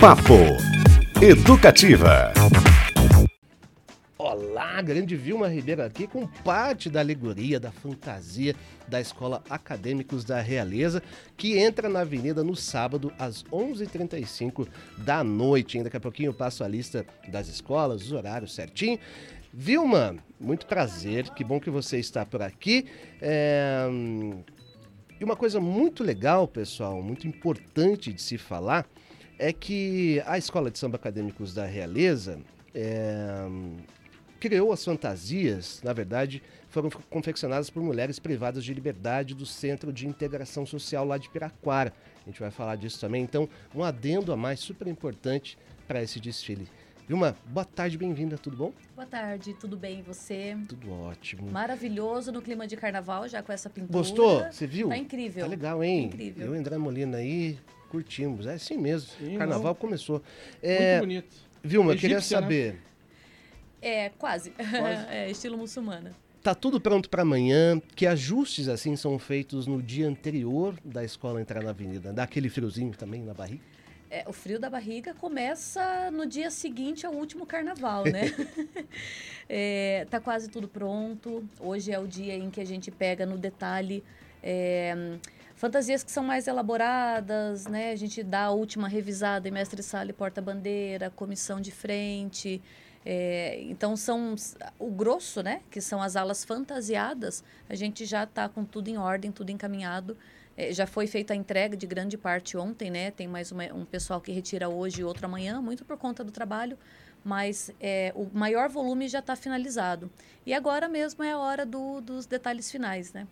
Papo Educativa. Olá, grande Vilma Ribeiro aqui com parte da alegoria, da fantasia da Escola Acadêmicos da Realeza, que entra na avenida no sábado às 11h35 da noite. Daqui a pouquinho eu passo a lista das escolas, os horários certinho. Vilma, muito prazer, que bom que você está por aqui. É... E uma coisa muito legal, pessoal, muito importante de se falar, é que a Escola de Samba Acadêmicos da Realeza é, criou as fantasias, na verdade, foram confeccionadas por mulheres privadas de liberdade do Centro de Integração Social lá de Piraquara. A gente vai falar disso também. Então, um adendo a mais super importante para esse desfile. Vilma, boa tarde, bem-vinda, tudo bom? Boa tarde, tudo bem? E você? Tudo ótimo. Maravilhoso no clima de carnaval, já com essa pintura. Gostou? Você viu? Tá incrível. Tá legal, hein? Incrível. Eu André Molina aí, curtimos. É assim mesmo. Sim, carnaval não. começou. Muito É, bonito. Vilma, eu queria Egípcia, né? saber, É, quase. Quase. é, estilo muçulmana. tá tudo pronto para amanhã? Que ajustes assim são feitos no dia anterior da escola entrar na avenida? Dá aquele friozinho também na barriga? É, o frio da barriga começa no dia seguinte ao último carnaval, né? É, tá quase tudo pronto. Hoje é o dia em que a gente pega no detalhe é, fantasias que são mais elaboradas, né? A gente dá a última revisada em mestre sala e porta-bandeira, comissão de frente. É, então são o grosso, né? Que são as alas fantasiadas. A gente já está com tudo em ordem, tudo encaminhado. É, já foi feita a entrega de grande parte ontem, né? Tem mais uma- um pessoal que retira hoje e outro amanhã, muito por conta do trabalho. Mas é, o maior volume já está finalizado. E agora mesmo é a hora do- dos detalhes finais, né?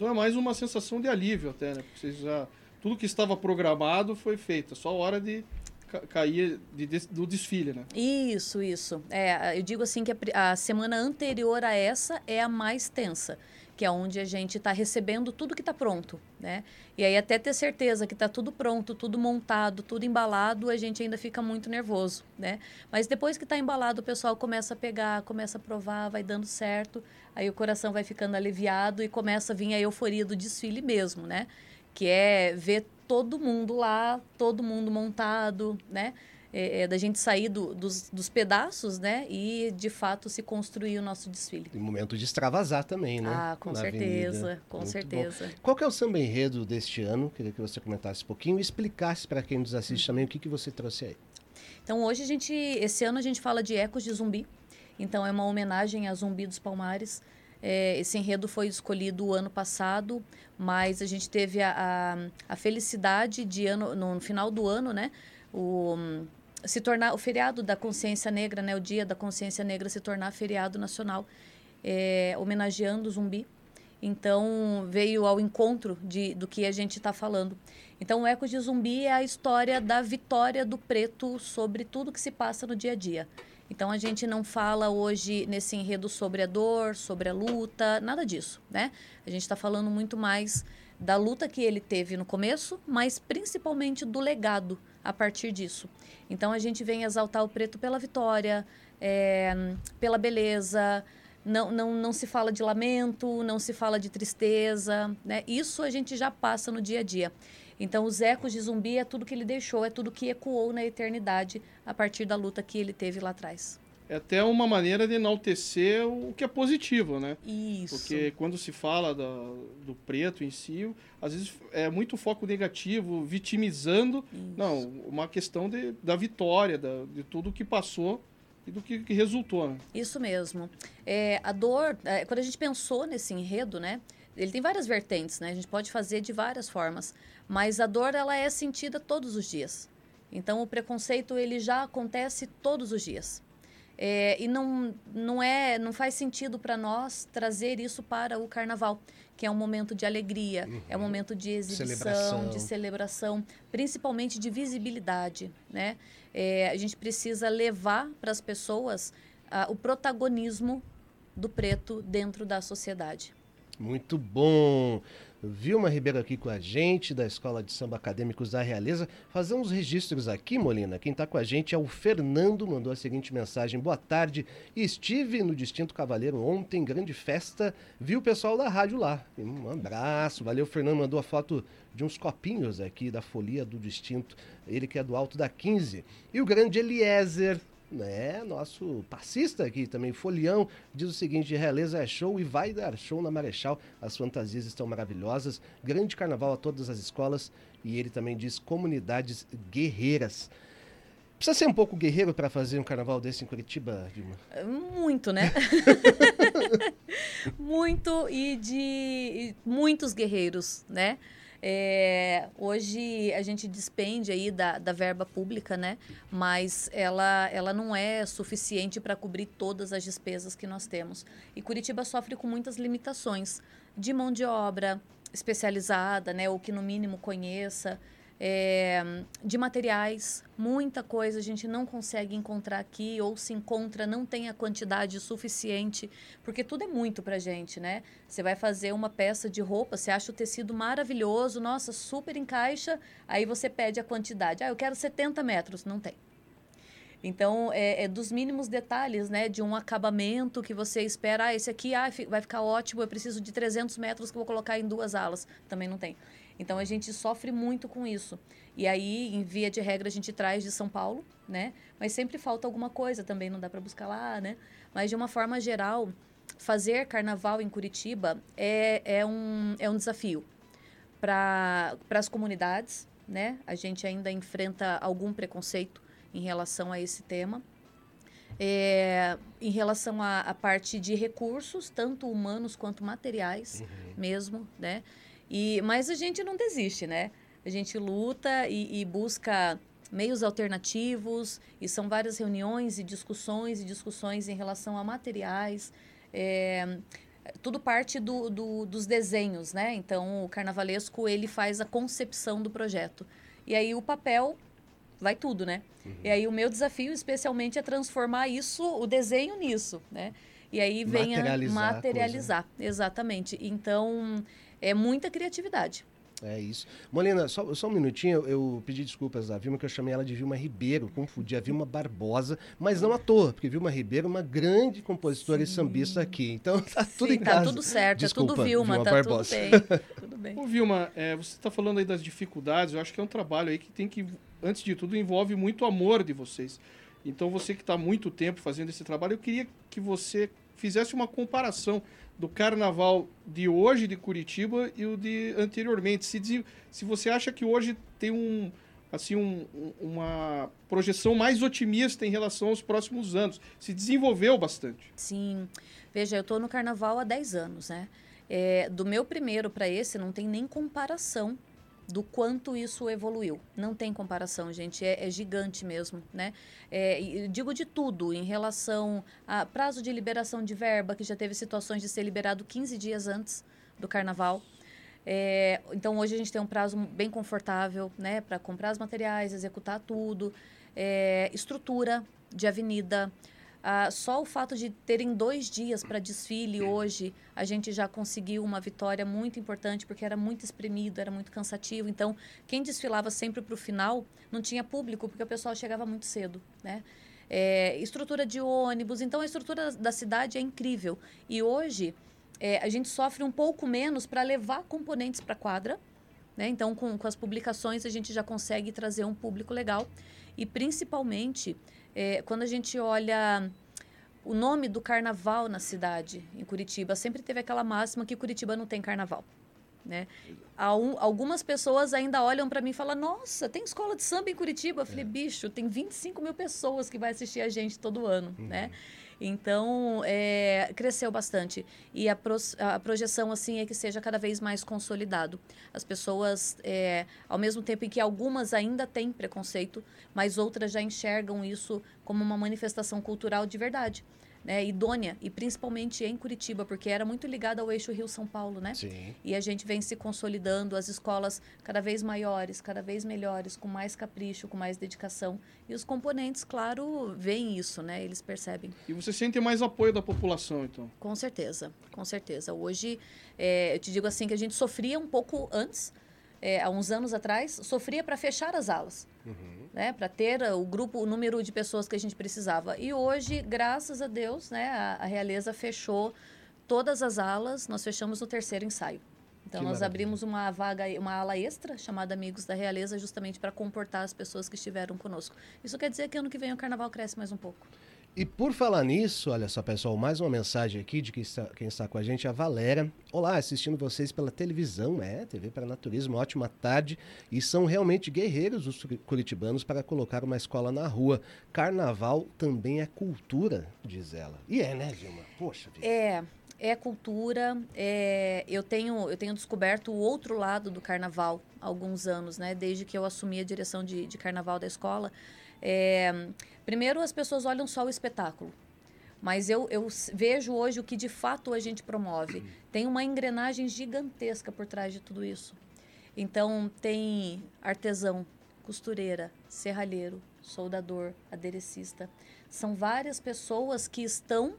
Então é mais uma sensação de alívio até, né? Porque já, tudo que estava programado foi feito. É só hora de ca- cair de, des- do desfile, né? Isso, isso. É, eu digo assim que a, a semana anterior a essa é a mais tensa, que é onde a gente está recebendo tudo que está pronto, né? E aí até ter certeza que está tudo pronto, tudo montado, tudo embalado, a gente ainda fica muito nervoso, né? Mas depois que está embalado, o pessoal começa a pegar, começa a provar, vai dando certo, aí o coração vai ficando aliviado e começa a vir a euforia do desfile mesmo, né? Que é ver todo mundo lá, todo mundo montado, né? É, é, da gente sair do- dos, dos pedaços, né? E de fato se construir o nosso desfile. Tem momento de extravasar também, né? Ah, com Na certeza, avenida. com Muito bom. certeza. Qual que é o samba enredo deste ano? Queria que você comentasse um pouquinho e explicasse para quem nos assiste também o que, que você trouxe aí. Então hoje a gente, esse ano a gente fala de ecos de zumbi. Então é uma homenagem a Zumbi dos Palmares. É, esse enredo foi escolhido o ano passado, mas a gente teve a, a, a felicidade de ano, no final do ano, né? O, se tornar o feriado da consciência negra, né? O dia da consciência negra se tornar feriado nacional, é, homenageando o zumbi. Então veio ao encontro de, do que a gente está falando. Então, o Eco de Zumbi é a história da vitória do preto sobre tudo que se passa no dia a dia. Então, a gente não fala hoje nesse enredo sobre a dor, sobre a luta, nada disso, né? A gente está falando muito mais da luta que ele teve no começo, mas principalmente do legado a partir disso. Então, a gente vem exaltar o preto pela vitória, é, pela beleza, não, não, não se fala de lamento, não se fala de tristeza, né? Isso a gente já passa no dia a dia. Então, os ecos de zumbi é tudo que ele deixou, é tudo que ecoou na eternidade a partir da luta que ele teve lá atrás. É até uma maneira de enaltecer o que é positivo, né? Isso. Porque quando se fala da- do preto em si, às vezes é muito foco negativo, vitimizando. Isso. Não, uma questão de, da vitória, da, de tudo o que passou e do que, que resultou, né? Isso mesmo. É, a dor, é, quando a gente pensou nesse enredo, né? Ele tem várias vertentes, né? A gente pode fazer de várias formas, mas a dor ela é sentida todos os dias. Então o preconceito ele já acontece todos os dias. É, e não, não é não faz sentido para nós trazer isso para o carnaval, que é um momento de alegria, é um momento de exibição, Celebração. de celebração, principalmente de visibilidade, né? É, a gente precisa levar para as pessoas ah, o protagonismo do preto dentro da sociedade. Muito bom. Vilma Ribeiro aqui com a gente, da Escola de Samba Acadêmicos da Realeza. Fazer uns registros aqui, Molina. Quem está com a gente é o Fernando, mandou a seguinte mensagem. Boa tarde, estive no Distinto Cavaleiro ontem, grande festa, vi o pessoal da rádio lá. Um abraço, valeu, Fernando, mandou a foto de uns copinhos aqui da folia do Distinto, ele que é do Alto da 15. E o grande Eliezer, né, nosso passista aqui também, Folião, diz o seguinte: Realeza é show e vai dar show na Marechal. As fantasias estão maravilhosas. Grande carnaval a todas as escolas. E ele também diz comunidades guerreiras. Precisa ser um pouco guerreiro para fazer um carnaval desse em Curitiba, Vilma? Muito, né? Muito e de muitos guerreiros, né? É, hoje a gente despende aí da, da verba pública, né? Mas ela, ela não é suficiente para cobrir todas as despesas que nós temos. E Curitiba sofre com muitas limitações de mão de obra especializada, né? Ou que no mínimo conheça é, de materiais, muita coisa a gente não consegue encontrar aqui, ou se encontra, não tem a quantidade suficiente, porque tudo é muito pra gente, né? Você vai fazer uma peça de roupa, você acha o tecido maravilhoso, nossa, super encaixa, aí você pede a quantidade. Ah, eu quero 70 metros, não tem. Então, é, é, dos mínimos detalhes, né? De um acabamento que você espera, ah, esse aqui ah, vai ficar ótimo, eu preciso de 300 metros que vou colocar em duas alas. Também não tem. Então a gente sofre muito com isso. E aí, em via de regra, a gente traz de São Paulo, né? Mas sempre falta alguma coisa também, não dá para buscar lá, né? Mas de uma forma geral, fazer carnaval em Curitiba é, é, um, é um desafio para as comunidades, né? A gente ainda enfrenta algum preconceito em relação a esse tema. É, em relação à, parte de recursos, tanto humanos quanto materiais uhum. mesmo, né? E, mas a gente não desiste, né? A gente luta e, e busca meios alternativos e são várias reuniões e discussões e discussões em relação a materiais. É, tudo parte do, do, dos desenhos, né? Então, o carnavalesco, ele faz a concepção do projeto. E aí, o papel vai tudo, né? Uhum. E aí, o meu desafio, especialmente, é transformar isso, o desenho nisso, né? E aí, vem materializar a materializar. Exatamente. Então, é muita criatividade. É isso. Molina, só, só um minutinho, eu pedi desculpas à Vilma, que eu chamei ela de Vilma Ribeiro, confundi a Vilma Barbosa, mas não à toa, porque Vilma Ribeiro é uma grande compositora Sim. e sambista aqui. Então tá tudo Sim, em tá casa. Tá tudo certo, Desculpa, é tudo Vilma, Vilma tá Barbosa. tudo bem. tudo bem. Ô, Vilma, é, você está falando aí das dificuldades, eu acho que é um trabalho aí que tem que, antes de tudo, envolve muito amor de vocês. Então, você que está muito tempo fazendo esse trabalho, eu queria que você fizesse uma comparação do carnaval de hoje de Curitiba e o de anteriormente. Se, se você acha que hoje tem um assim um, uma projeção mais otimista em relação aos próximos anos, se desenvolveu bastante. Sim, veja, eu estou no carnaval há 10 anos, né? É, do meu primeiro para esse não tem nem comparação do quanto isso evoluiu. Não tem comparação, gente, é, é gigante mesmo, né? É, digo de tudo em relação a prazo de liberação de verba, que já teve situações de ser liberado 15 dias antes do carnaval. É, então hoje a gente tem um prazo bem confortável, né, para comprar os materiais, executar tudo, é, estrutura de avenida, ah, só o fato de terem dois dias para desfile hoje, a gente já conseguiu uma vitória muito importante, porque era muito espremido, era muito cansativo. Então, quem desfilava sempre para o final não tinha público, porque o pessoal chegava muito cedo, né? É, estrutura de ônibus, então a estrutura da cidade é incrível. E hoje é, a gente sofre um pouco menos para levar componentes para a quadra. Né? Então, com, com as publicações, a gente já consegue trazer um público legal. E principalmente é, quando a gente olha o nome do carnaval na cidade, em Curitiba, sempre teve aquela máxima que Curitiba não tem carnaval. Né? Algumas pessoas ainda olham para mim e falam: Nossa, tem escola de samba em Curitiba? Eu falei: é. Bicho, tem 25 mil pessoas que vai assistir a gente todo ano. Uhum. Né? Então, é, cresceu bastante. E a, pro, a, projeção, assim, é que seja cada vez mais consolidado. As pessoas, é, ao mesmo tempo em que algumas ainda têm preconceito, mas outras já enxergam isso como uma manifestação cultural de verdade. Né, idônea, e principalmente em Curitiba, porque era muito ligada ao eixo Rio-São Paulo, né? Sim. E a gente vem se consolidando, as escolas cada vez maiores, cada vez melhores, com mais capricho, com mais dedicação. E os componentes, claro, veem isso, né? Eles percebem. E você sente mais apoio da população, então? Com certeza, com certeza. Hoje, é, eu te digo assim que a gente sofria um pouco antes, é, há uns anos atrás, sofria para fechar as aulas, né, para ter uh, o grupo, o número de pessoas que a gente precisava. E hoje, graças a Deus, né, a, a Realeza fechou todas as alas, nós fechamos no terceiro ensaio. Então, Que nós maravilha. abrimos uma vaga, uma ala extra, chamada Amigos da Realeza, justamente para comportar as pessoas que estiveram conosco. Isso quer dizer que ano que vem o carnaval cresce mais um pouco. E por falar nisso, olha só, pessoal, mais uma mensagem aqui de quem está, quem está com a gente, a Valéria. Olá, assistindo vocês pela televisão, é, TV para Naturismo, ótima tarde. E são realmente guerreiros os curitibanos para colocar uma escola na rua. Carnaval também é cultura, diz ela. E é, né, Vilma? Poxa vida. É, é cultura. é- eu, tenho, eu tenho descoberto o outro lado do carnaval há alguns anos, né? Desde que eu assumi a direção de, de carnaval da escola. É, primeiro, as pessoas olham só o espetáculo. Mas eu, eu vejo hoje o que de fato a gente promove. Tem uma engrenagem gigantesca por trás de tudo isso. Então, tem artesão, costureira, serralheiro, soldador, aderecista. São várias pessoas que estão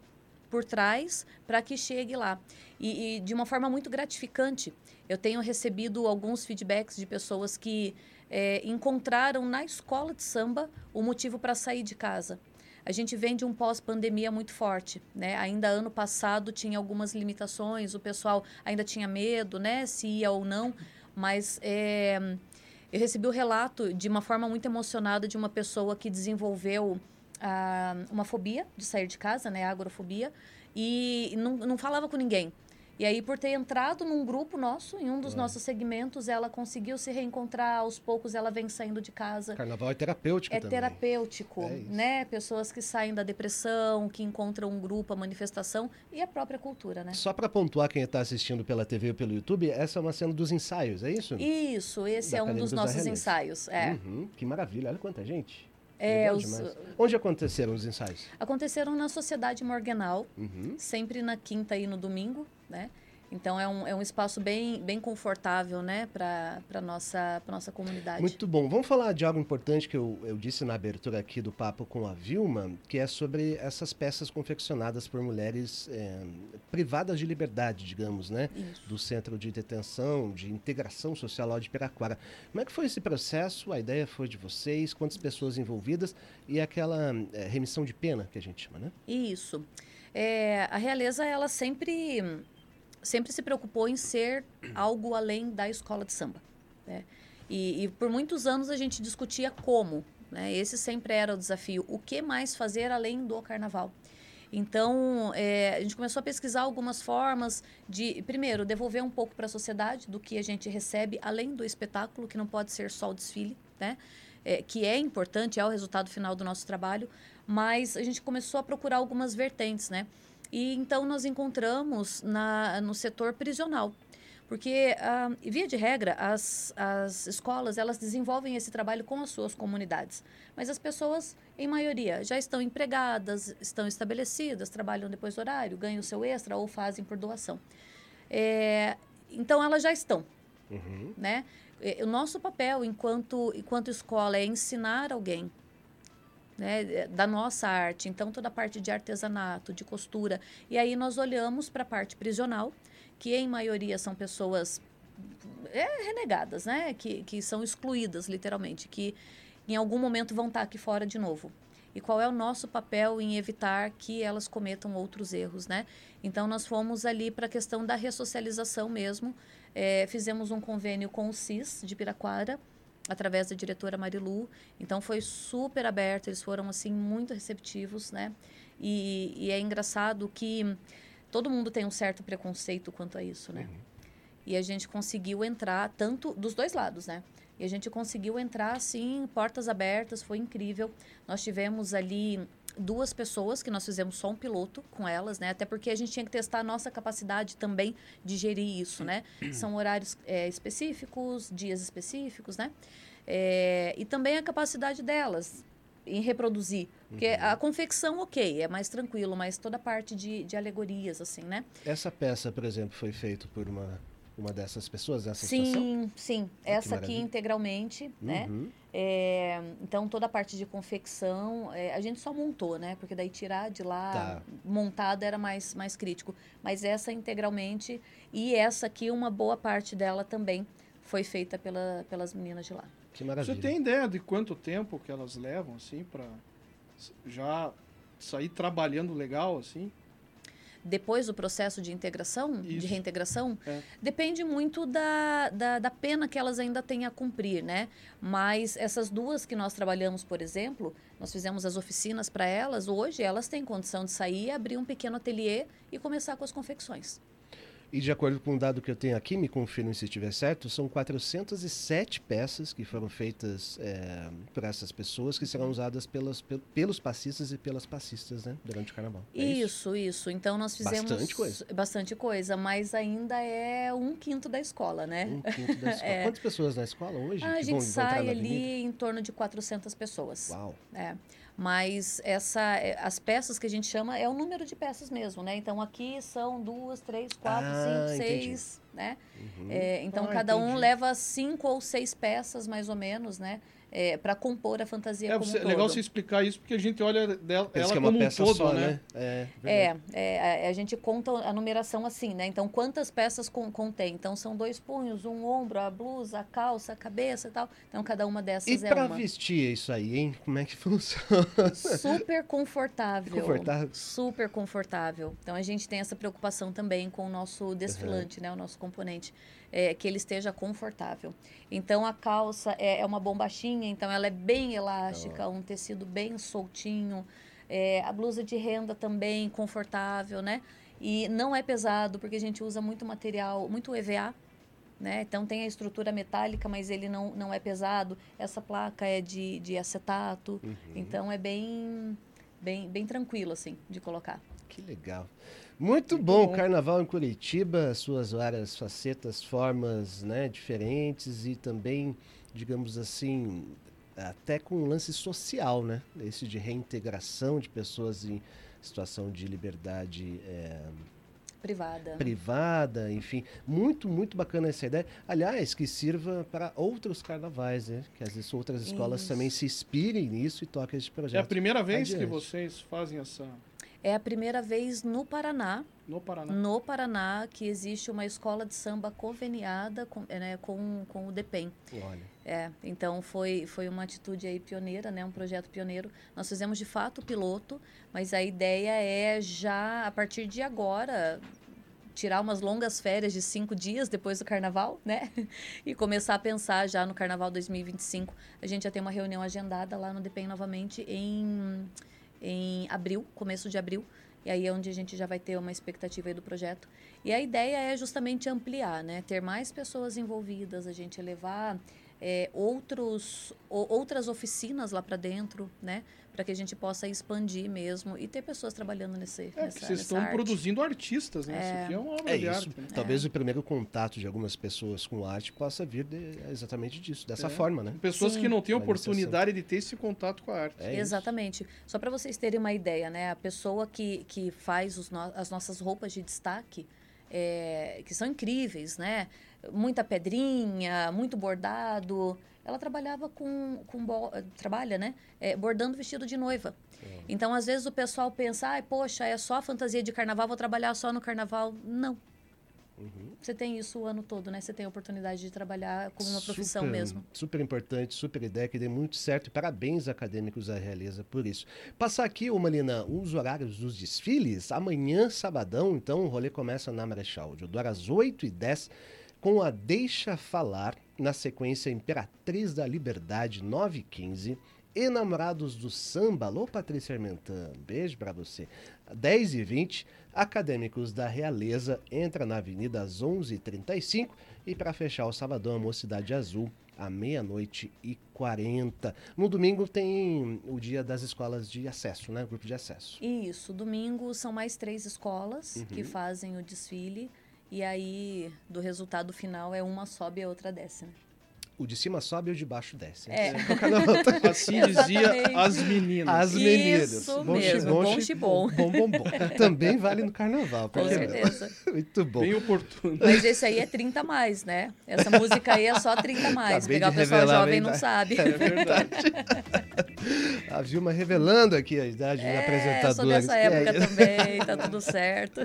por trás para que chegue lá. E, e de uma forma muito gratificante. Eu tenho recebido alguns feedbacks de pessoas que eh, encontraram na escola de samba o motivo para sair de casa. A gente vem de um pós-pandemia muito forte, né? Ainda ano passado tinha algumas limitações, o pessoal ainda tinha medo, né? Se ia ou não, mas eh, eu recebi o relato de uma forma muito emocionada de uma pessoa que desenvolveu ah, uma fobia de sair de casa, né? Agorafobia, e não, não falava com ninguém. E aí, por ter entrado num grupo nosso, em um dos nossos segmentos, ela conseguiu se reencontrar. Aos poucos, ela vem saindo de casa. Carnaval é terapêutico É também. terapêutico, É né? Pessoas que saem da depressão, que encontram um grupo, a manifestação e a própria cultura, né? Só para pontuar quem está assistindo pela TV ou pelo YouTube, essa é uma cena dos ensaios, é isso? Isso, esse Da é um dos da nossos ensaios. É. Uhum, que maravilha, olha quanta gente. É, os-. Onde aconteceram os ensaios? Aconteceram na Sociedade Morganal, Uhum. sempre na quinta e no domingo, né? Então é um, é um espaço bem, bem confortável, né, para a nossa, pra nossa comunidade. Muito bom. Vamos falar de algo importante que eu, eu disse na abertura aqui do papo com a Vilma, que é sobre essas peças confeccionadas por mulheres é, privadas de liberdade, digamos, né? Isso. Do Centro de Detenção, de Integração Social lá de Piraquara. Como é que foi esse processo? A ideia foi de vocês? Quantas pessoas envolvidas? E aquela é, remissão de pena, que a gente chama, né? Isso. É, a realeza, ela sempre, sempre se preocupou em ser algo além da escola de samba. né? E, e por muitos anos a gente discutia como. Né? Esse sempre era o desafio. O que mais fazer além do carnaval? Então, é, a gente começou a pesquisar algumas formas de, primeiro, devolver um pouco para a sociedade do que a gente recebe, além do espetáculo, que não pode ser só o desfile, né? É, que é importante, é o resultado final do nosso trabalho, mas a gente começou a procurar algumas vertentes, né? E então nós encontramos na, no setor prisional. Porque, ah, via de regra, as, as escolas elas desenvolvem esse trabalho com as suas comunidades. Mas as pessoas, em maioria, já estão empregadas, estão estabelecidas, trabalham depois do horário, ganham o seu extra ou fazem por doação. É, então, elas já estão Uhum. né? Eh, O nosso papel enquanto, enquanto escola é ensinar alguém né, da nossa arte, então toda a parte de artesanato, de costura. E aí nós olhamos para a parte prisional, que em maioria são pessoas é, renegadas, né? Que, que são excluídas, literalmente, que em algum momento vão estar aqui fora de novo. E qual é o nosso papel em evitar que elas cometam outros erros, né? Então, nós fomos ali para a questão da ressocialização mesmo. É, fizemos um convênio com o CIS de Piraquara, através da diretora Marilu. Então, foi super aberto, eles foram, assim, muito receptivos, né? E, e é engraçado que todo mundo tem um certo preconceito quanto a isso, né? E a gente conseguiu entrar, tanto dos dois lados, né? E a gente conseguiu entrar, assim, portas abertas, foi incrível. Nós tivemos ali duas pessoas que nós fizemos só um piloto com elas, né? Até porque a gente tinha que testar a nossa capacidade também de gerir isso, né? São horários é, específicos, dias específicos, né? É, e também a capacidade delas em reproduzir. Porque Uhum. a confecção, ok, é mais tranquilo, mas toda a parte de, de alegorias, assim, né? Essa peça, por exemplo, foi feita por uma, uma dessas pessoas dessa situação? Sim, sim. Essa aqui integralmente, né? Uhum. É, então, toda a parte de confecção, é, a gente só montou, né? Porque daí tirar de lá Tá. montado era mais, mais crítico. Mas essa integralmente, e essa aqui, uma boa parte dela também foi feita pela, pelas meninas de lá. Que maravilha. Você tem ideia de quanto tempo que elas levam, assim, para já sair trabalhando legal, assim? Depois do processo de integração, de Isso. reintegração, É. depende muito da, da, da pena que elas ainda têm a cumprir, né? Mas essas duas que nós trabalhamos, por exemplo, nós fizemos as oficinas para elas, hoje elas têm condição de sair, abrir um pequeno ateliê e começar com as confecções. E de acordo com o dado que eu tenho aqui, me confirme se estiver certo, são 407 peças que foram feitas é, por essas pessoas que serão usadas pelas, pel- pelos passistas e pelas passistas, né? Durante o carnaval. É isso, isso, Então nós fizemos Bastante coisa. bastante coisa, mas ainda é um quinto da escola, né? Um quinto da escola. É. Quantas pessoas na escola hoje? Ah, a gente vão, vão sai avenida? ali em torno de 400 pessoas. Uau. É, mas essa, é, as peças que a gente chama é o número de peças mesmo, né? Então aqui são duas, três, quatro, Ah, cinco, entendi. seis, né? Uhum. É, então Ah, cada um entendi. leva cinco ou seis peças mais ou menos, né? É, para compor a fantasia É como você- um todo. legal você explicar isso, porque a gente olha dela, Pensa ela é uma como um peça todo, só, né? né? É, É, é, a- gente conta a numeração assim, né? Então, quantas peças con- contém? Então, são dois punhos, um ombro, a blusa, a calça, a cabeça e tal. Então, cada uma E dessas é pra uma. vestir isso aí, hein? Como é que funciona? Super confortável. Confortável. Super confortável. Então a gente tem essa preocupação também com o nosso desfilante, né? O nosso componente. É, que ele esteja confortável. Então a calça é, é uma bombachinha, então ela é bem elástica, um tecido bem soltinho. É, a blusa de renda também confortável, né? E não é pesado, porque a gente usa muito material, muito EVA, né? Então tem a estrutura metálica, mas ele não, não é pesado. Essa placa é de, de acetato, Uhum. então é bem, bem, bem tranquilo, assim, de colocar. Que legal. Muito, bom, bom. Carnaval em Curitiba, suas várias facetas, formas né, diferentes e também, digamos assim, até com um lance social, né? Esse de reintegração de pessoas em situação de liberdade é, Privada. privada, enfim. Muito, muito bacana essa ideia. Aliás, que sirva para outros carnavais, né? Que às vezes outras escolas Isso. também se inspirem nisso e toquem esse É a projeto. primeira vez que Adiante. vocês fazem essa É a primeira vez no Paraná, no Paraná. no Paraná, que existe uma escola de samba conveniada com, é, né, com, com o DEPEN. Olha, É, então foi, foi uma atitude aí pioneira, né, um projeto pioneiro. Nós fizemos de fato o piloto, mas a ideia é já, a partir de agora, tirar umas longas férias de cinco dias depois do carnaval, né? E começar a pensar já no carnaval 2025. A gente já tem uma reunião agendada lá no DEPEN novamente em, em abril, começo de abril. E aí é onde a gente já vai ter uma expectativa aí do projeto. E a ideia é justamente ampliar, né? Ter mais pessoas envolvidas, a gente levar é, outros, o- outras oficinas lá para dentro, né? Para que a gente possa expandir mesmo e ter pessoas trabalhando nesse, É, nessa, vocês nessa estão arte. produzindo artistas, né? Isso aqui é uma obra É de isso. arte. né? Talvez o primeiro contato de algumas pessoas com arte possa vir de- exatamente disso, dessa É. forma, né? Pessoas Sim. que não têm oportunidade de ter esse contato com a arte. É isso. Exatamente. Só para vocês terem uma ideia, né? A pessoa que, que faz os no- as nossas roupas de destaque, é, que são incríveis, né? Muita pedrinha, muito bordado. Ela trabalhava com, com bo- trabalha, né? É, bordando vestido de noiva. Então, às vezes o pessoal pensa, ai, poxa, é só fantasia de carnaval, vou trabalhar só no carnaval. Não. Uhum. Você tem isso o ano todo, né? Você tem a oportunidade de trabalhar como uma profissão Super- mesmo. Super importante, super ideia, que dê muito certo. E parabéns, acadêmicos da Realeza, por isso. Passar aqui, ô Malina, os horários dos desfiles. Amanhã, sabadão, então, o rolê começa na Marechal Deodoro às 8h10, com a Deixa Falar, na sequência Imperatriz da Liberdade, 9h15. Enamorados do Samba, alô Patrícia Armentan, beijo pra você. 10 e 20 Acadêmicos da Realeza entra na Avenida às 11h35 e para fechar o Sabadão, a Mocidade Azul, à meia-noite e 40. No domingo tem o dia das escolas de acesso, né? Grupo de acesso. Isso, domingo são mais três escolas que Uhum. fazem o desfile. E aí, do resultado final, é uma sobe e a outra desce. né? O de cima sobe e o de baixo desce. É. O carnaval Assim dizia as meninas. As meninas. Isso Bom, mesmo, bom, bom, bom, bom, bom, bom. Também vale no carnaval. Com por que não? certeza. Muito bom. Bem oportuno. Mas esse aí é 30 a mais, né? Essa música aí é só 30 a mais. Acabei Pegar o pessoal jovem não sabe. É verdade. A Vilma revelando aqui a idade dos É, apresentadores. sou dessa é época isso? também, tá tudo certo.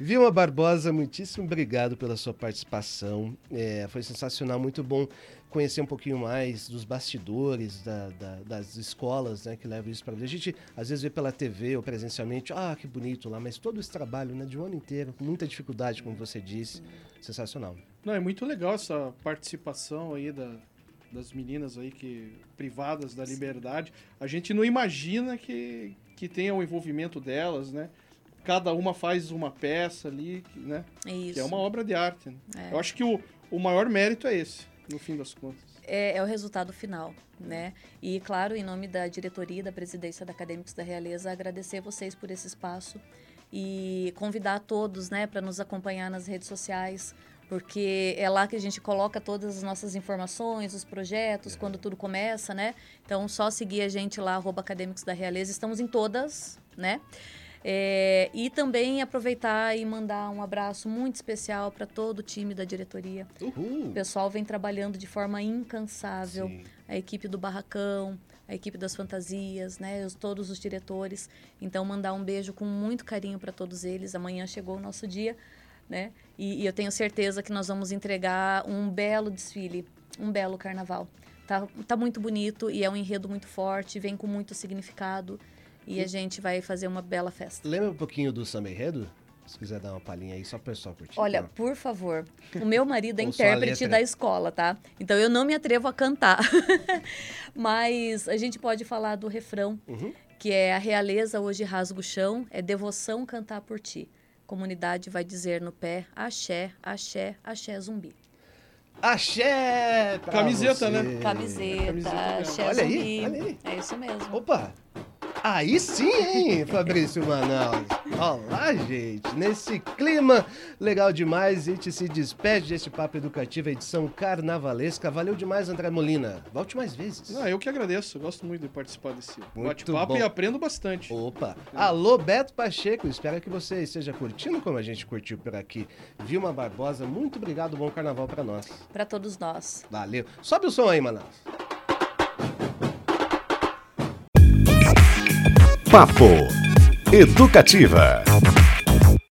Vilma Barbosa, muitíssimo obrigado pela sua participação. É, foi sensacional, muito bom conhecer um pouquinho mais dos bastidores da- da- das escolas né, que levam isso para a gente às vezes vê pela TV ou presencialmente, ah, que bonito lá, mas todo esse trabalho né, de um ano inteiro, com muita dificuldade, como você disse, sensacional. Não, é muito legal essa participação aí da, das meninas aí que privadas da liberdade. A gente não imagina que, que tenha o envolvimento delas, né? Cada uma faz uma peça ali, né? Isso. Que é uma obra de arte. né? É. Eu acho que o, o maior mérito é esse, no fim das contas. é, é o resultado final, né? E, claro, em nome da diretoria da presidência da Acadêmicos da Realeza, agradecer vocês por esse espaço e convidar todos, né, para nos acompanhar nas redes sociais, porque é lá que a gente coloca todas as nossas informações, os projetos, quando tudo começa, né? Então, só seguir a gente lá, arroba Acadêmicos da Realeza. Estamos em todas, né? É, e também aproveitar e mandar um abraço muito especial para todo o time da diretoria. Uhul! O pessoal vem trabalhando de forma incansável. Sim. A equipe do Barracão, a equipe das fantasias, né? Os, todos os diretores. Então, mandar um beijo com muito carinho para todos eles. Amanhã chegou o nosso dia, né? E, e eu tenho certeza que nós vamos entregar um belo desfile, um belo carnaval. Tá, tá muito bonito e é um enredo muito forte, vem com muito significado. E a gente vai fazer uma bela festa. Lembra um pouquinho do Samba Enredo? Se quiser dar uma palhinha aí, só pro pessoal curtir. Olha, Não. por favor. O meu marido é intérprete da escola, tá? Então eu não me atrevo a cantar. Mas a gente pode falar do refrão, Uhum. que é a realeza hoje rasga o chão, é devoção cantar por ti. Comunidade vai dizer no pé, axé, axé, axé zumbi. Axé! pra Camiseta, você. né? Camiseta, Camiseta axé Olha aí, zumbi. olha aí. É isso mesmo. Opa! Aí sim, hein, Fabrício Manaus? Olá, gente! Nesse clima legal demais, a gente se despede desse Papo Educativo, edição carnavalesca. Valeu demais, André Molina. Volte mais vezes. Não, eu que agradeço. Eu gosto muito de participar desse Muito bate-papo bom. e aprendo bastante. Opa! Alô, Beto Pacheco, espero que você esteja curtindo como a gente curtiu por aqui. Vilma Barbosa, muito obrigado, bom carnaval pra nós. Para todos nós. Valeu. Sobe o som aí, Manaus. Papo Educativa.